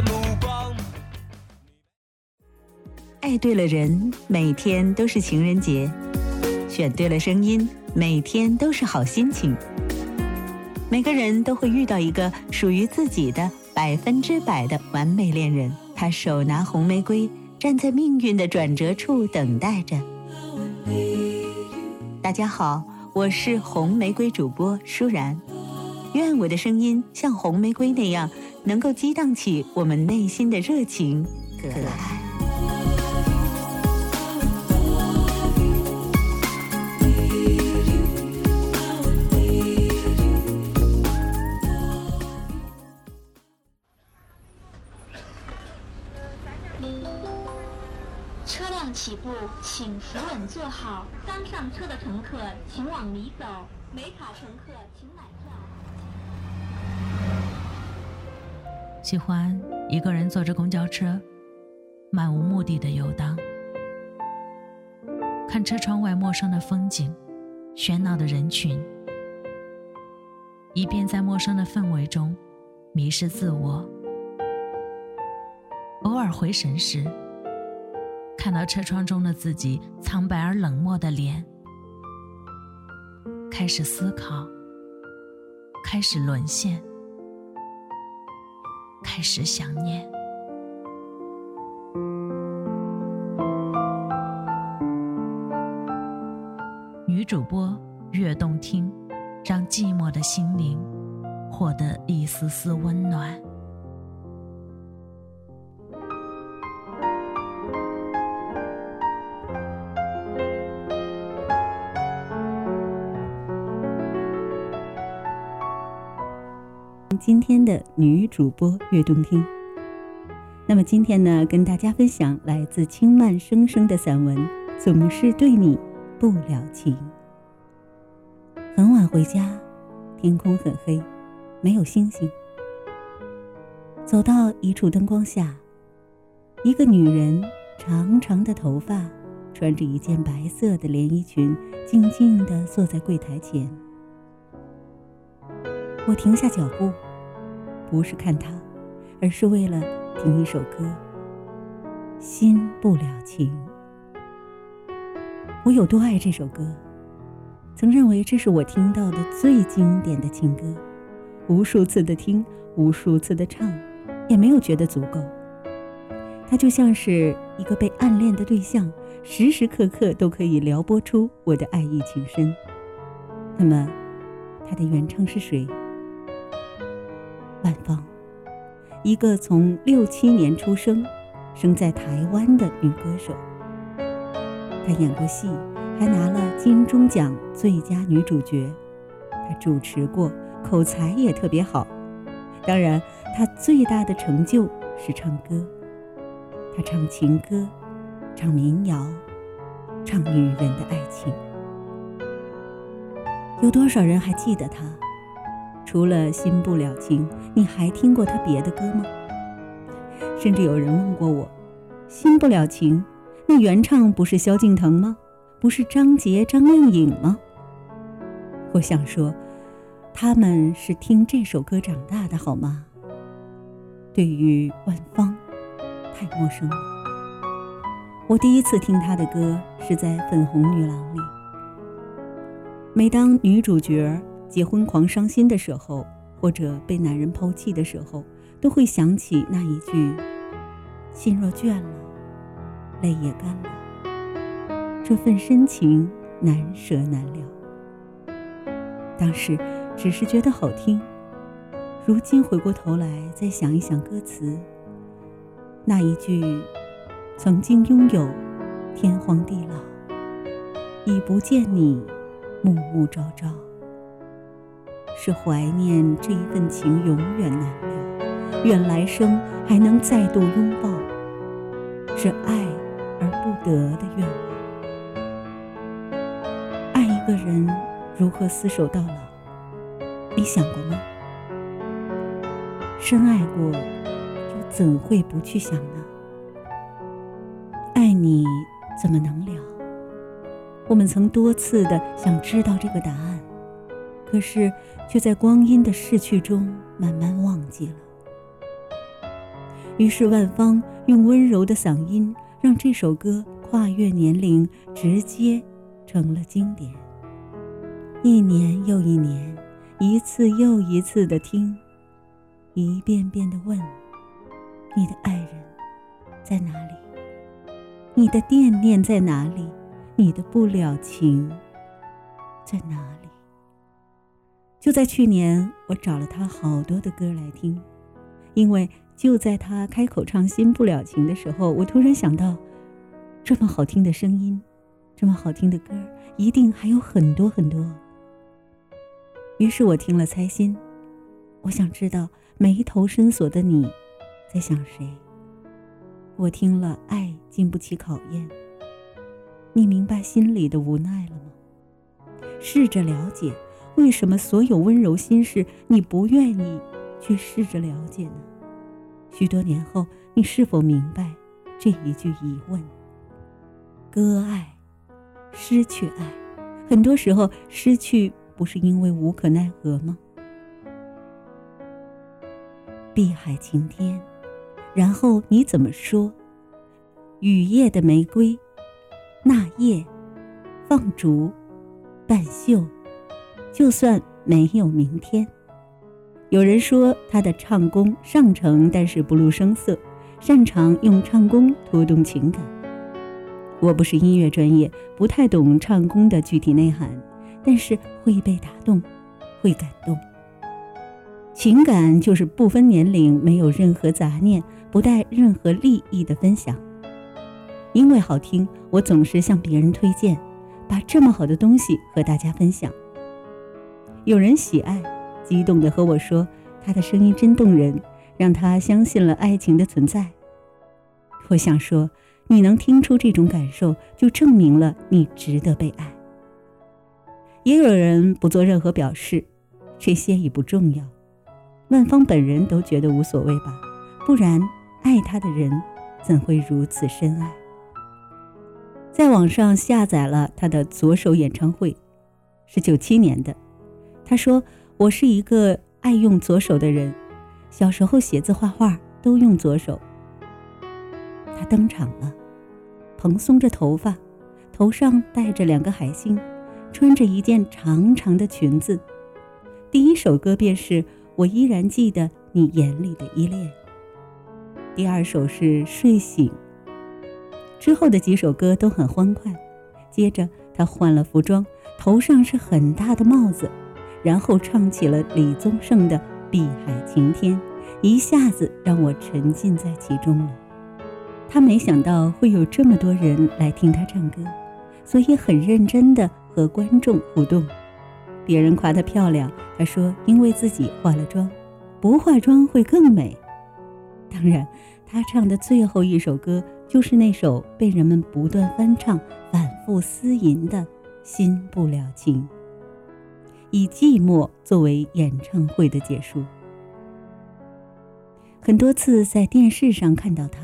的目光。爱对了人，每天都是情人节；选对了声音，每天都是好心情。每个人都会遇到一个属于自己的百分之百的完美恋人，他手拿红玫瑰，站在命运的转折处等待着。大家好，我是红玫瑰主播舒然，愿我的声音像红玫瑰那样，能够激荡起我们内心的热情可爱。车辆起步，请扶稳坐好。刚上车的乘客请往里走，没卡乘客请买票。喜欢一个人坐着公交车，漫无目的的游荡，看车窗外陌生的风景，喧闹的人群，一边在陌生的氛围中迷失自我。偶尔回神时。看到车窗中的自己苍白而冷漠的脸，开始思考，开始沦陷，开始想念。女主播越动听，让寂寞的心灵获得一丝丝温暖。今天的女主播悦动听。那么今天呢，跟大家分享来自轻慢生生的散文《总是对你不了情》。很晚回家，天空很黑，没有星星。走到一处灯光下，一个女人，长长的头发，穿着一件白色的连衣裙，静静地坐在柜台前。我停下脚步。不是看他，而是为了听一首歌。心不了情，我有多爱这首歌？曾认为这是我听到的最经典的情歌，无数次的听，无数次的唱，也没有觉得足够。它就像是一个被暗恋的对象，时时刻刻都可以撩拨出我的爱意情深。那么，它的原唱是谁？万芳，一个从六七年出生、生在台湾的女歌手。她演过戏，还拿了金钟奖最佳女主角。她主持过，口才也特别好。当然，她最大的成就是唱歌。她唱情歌，唱民谣，唱女人的爱情。有多少人还记得她？除了《心不了情》，你还听过他别的歌吗？甚至有人问过我，《心不了情》那原唱不是萧敬腾吗？不是张杰、张靓颖吗？我想说，他们是听这首歌长大的，好吗？对于万芳，太陌生了。我第一次听她的歌是在《粉红女郎》里，每当女主角。结婚狂伤心的时候，或者被男人抛弃的时候，都会想起那一句：“心若倦了，泪也干了，这份深情难舍难了。”当时只是觉得好听，如今回过头来再想一想歌词，那一句：“曾经拥有天荒地老，已不见你，暮暮朝朝。”是怀念这一份情永远难了，愿来生还能再度拥抱，是爱而不得的愿望。爱一个人如何厮守到老？你想过吗？深爱过，又怎会不去想呢？爱你怎么能了？我们曾多次的想知道这个答案，可是却在光阴的逝去中慢慢忘记了。于是万芳用温柔的嗓音，让这首歌跨越年龄，直接成了经典。一年又一年，一次又一次的听，一遍遍的问：你的爱人在哪里？你的惦念在哪里？你的不了情在哪里？就在去年，我找了他好多的歌来听，因为就在他开口唱《新不了情》的时候，我突然想到，这么好听的声音，这么好听的歌，一定还有很多很多。于是我听了《猜心》，我想知道眉头深锁的你在想谁。我听了《爱经不起考验》，你明白心里的无奈了吗？试着了解，为什么所有温柔心事你不愿意去试着了解呢？许多年后，你是否明白这一句疑问？割爱，失去爱，很多时候失去不是因为无可奈何吗？碧海晴天。然后你怎么说？雨夜的玫瑰，那夜，放逐，半袖，就算没有明天。有人说他的唱功上乘，但是不露声色，擅长用唱功拖动情感。我不是音乐专业，不太懂唱功的具体内涵，但是会被打动，会感动。情感就是不分年龄，没有任何杂念。不带任何利益的分享，因为好听，我总是向别人推荐，把这么好的东西和大家分享。有人喜爱，激动地和我说：“他的声音真动人，让他相信了爱情的存在。”我想说，你能听出这种感受，就证明了你值得被爱。也有人不做任何表示，这些已不重要。万芳本人都觉得无所谓吧，不然。爱他的人，怎会如此深爱？在网上下载了他的左手演唱会，是九七年的。他说：“我是一个爱用左手的人，小时候写字画画都用左手。”他登场了，蓬松着头发，头上戴着两个海星，穿着一件长长的裙子。第一首歌便是我依然记得你眼里的依恋。第二首是睡醒，之后的几首歌都很欢快。接着他换了服装，头上是很大的帽子，然后唱起了李宗盛的《碧海晴天》，一下子让我沉浸在其中了。他没想到会有这么多人来听他唱歌，所以很认真的和观众互动。别人夸她漂亮，他说因为自己化了妆，不化妆会更美。当然，他唱的最后一首歌就是那首被人们不断翻唱、反复思吟的《心不了情》，以寂寞作为演唱会的结束。很多次在电视上看到她，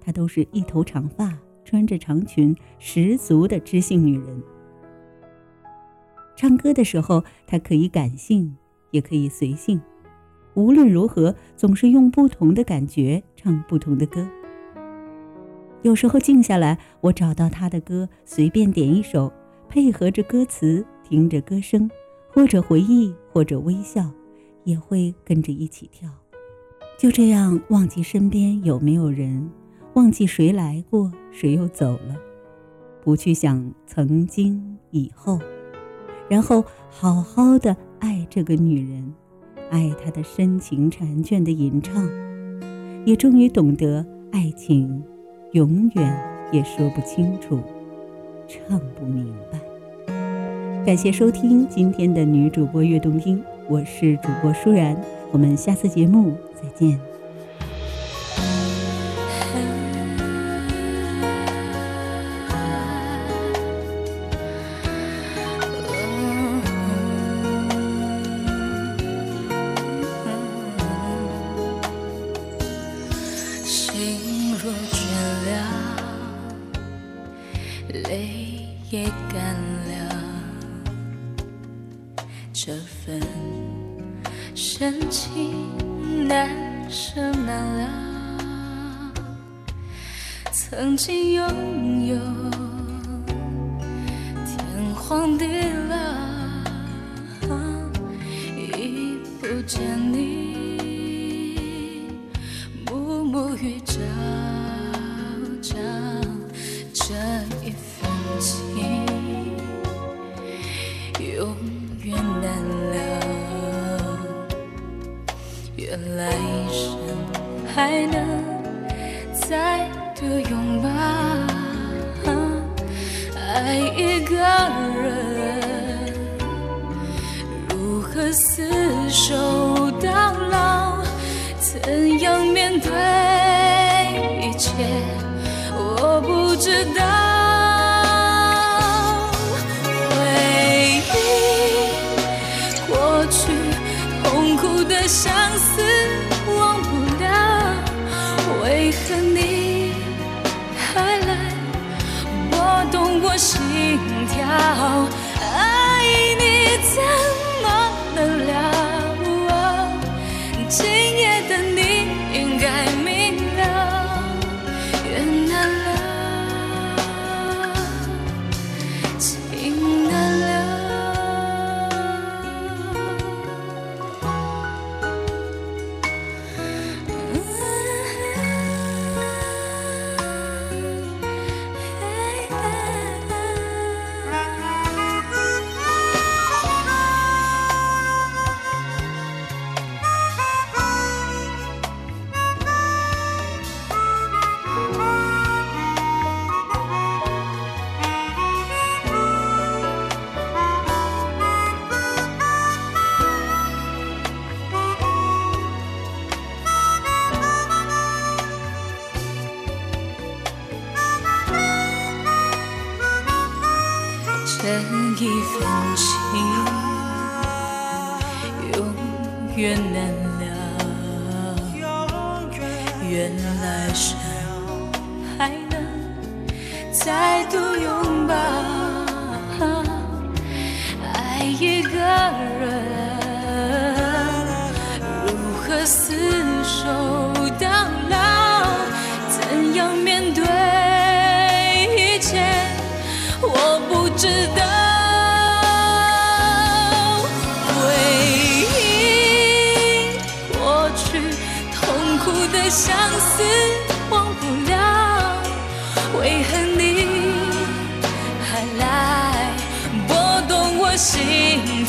她都是一头长发，穿着长裙，十足的知性女人。唱歌的时候，她可以感性，也可以随性。无论如何，总是用不同的感觉唱不同的歌。有时候静下来，我找到他的歌，随便点一首，配合着歌词，听着歌声，或者回忆，或者微笑，也会跟着一起跳。就这样，忘记身边有没有人，忘记谁来过，谁又走了，不去想曾经以后，然后好好的爱这个女人。爱她的深情缠卷的吟唱，也终于懂得爱情，永远也说不清楚，唱不明白。感谢收听今天的女主播悦动听，我是主播舒然，我们下次节目再见。深情难舍难了，曾经拥有天荒地老，已不见你，厮守到老？怎样面对一切？我不知道。回忆过去痛苦的相思忘不了，为何你还来拨动我心跳？爱你怎能量？一份情永远难了，愿来生还能再度拥抱。爱一个人，如何厮守到老？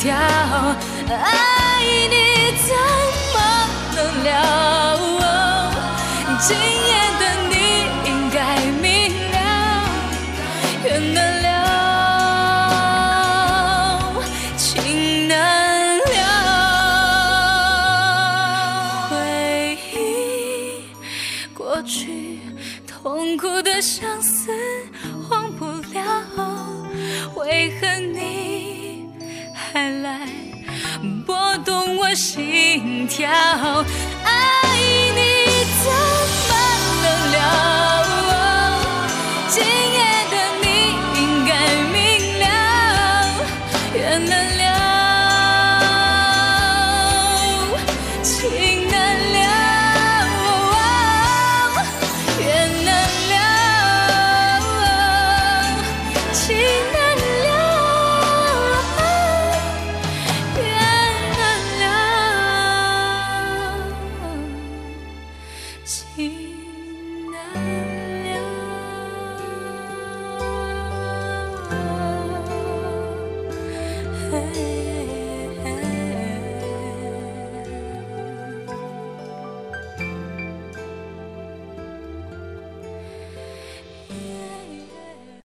跳？爱你怎么能了？今夜的你应该明了。缘难了，情难了，回忆过去痛苦的相思忘不了，为何你来拨动我心跳？